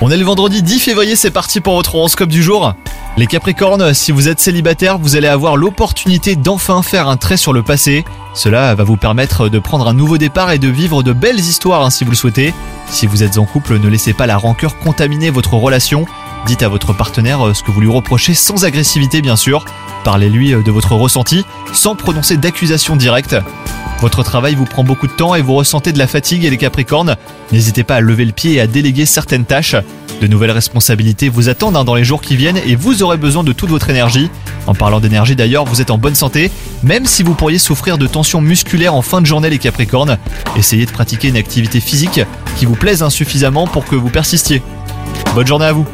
On est le vendredi 10 février, c'est parti pour votre horoscope du jour. Les Capricornes, si vous êtes célibataire, vous allez avoir l'opportunité d'enfin faire un trait sur le passé. Cela va vous permettre de prendre un nouveau départ et de vivre de belles histoires hein, si vous le souhaitez. Si vous êtes en couple, ne laissez pas la rancœur contaminer votre relation. Dites à votre partenaire euh, ce que vous lui reprochez sans agressivité bien sûr. Parlez-lui euh, de votre ressenti sans prononcer d'accusation directe. Votre travail vous prend beaucoup de temps et vous ressentez de la fatigue et les Capricornes. N'hésitez pas à lever le pied et à déléguer certaines tâches. De nouvelles responsabilités vous attendent hein, dans les jours qui viennent et vous aurez besoin de toute votre énergie. En parlant d'énergie d'ailleurs, vous êtes en bonne santé, même si vous pourriez souffrir de tensions musculaires en fin de journée les Capricornes. Essayez de pratiquer une activité physique qui vous plaise insuffisamment pour que vous persistiez. Bonne journée à vous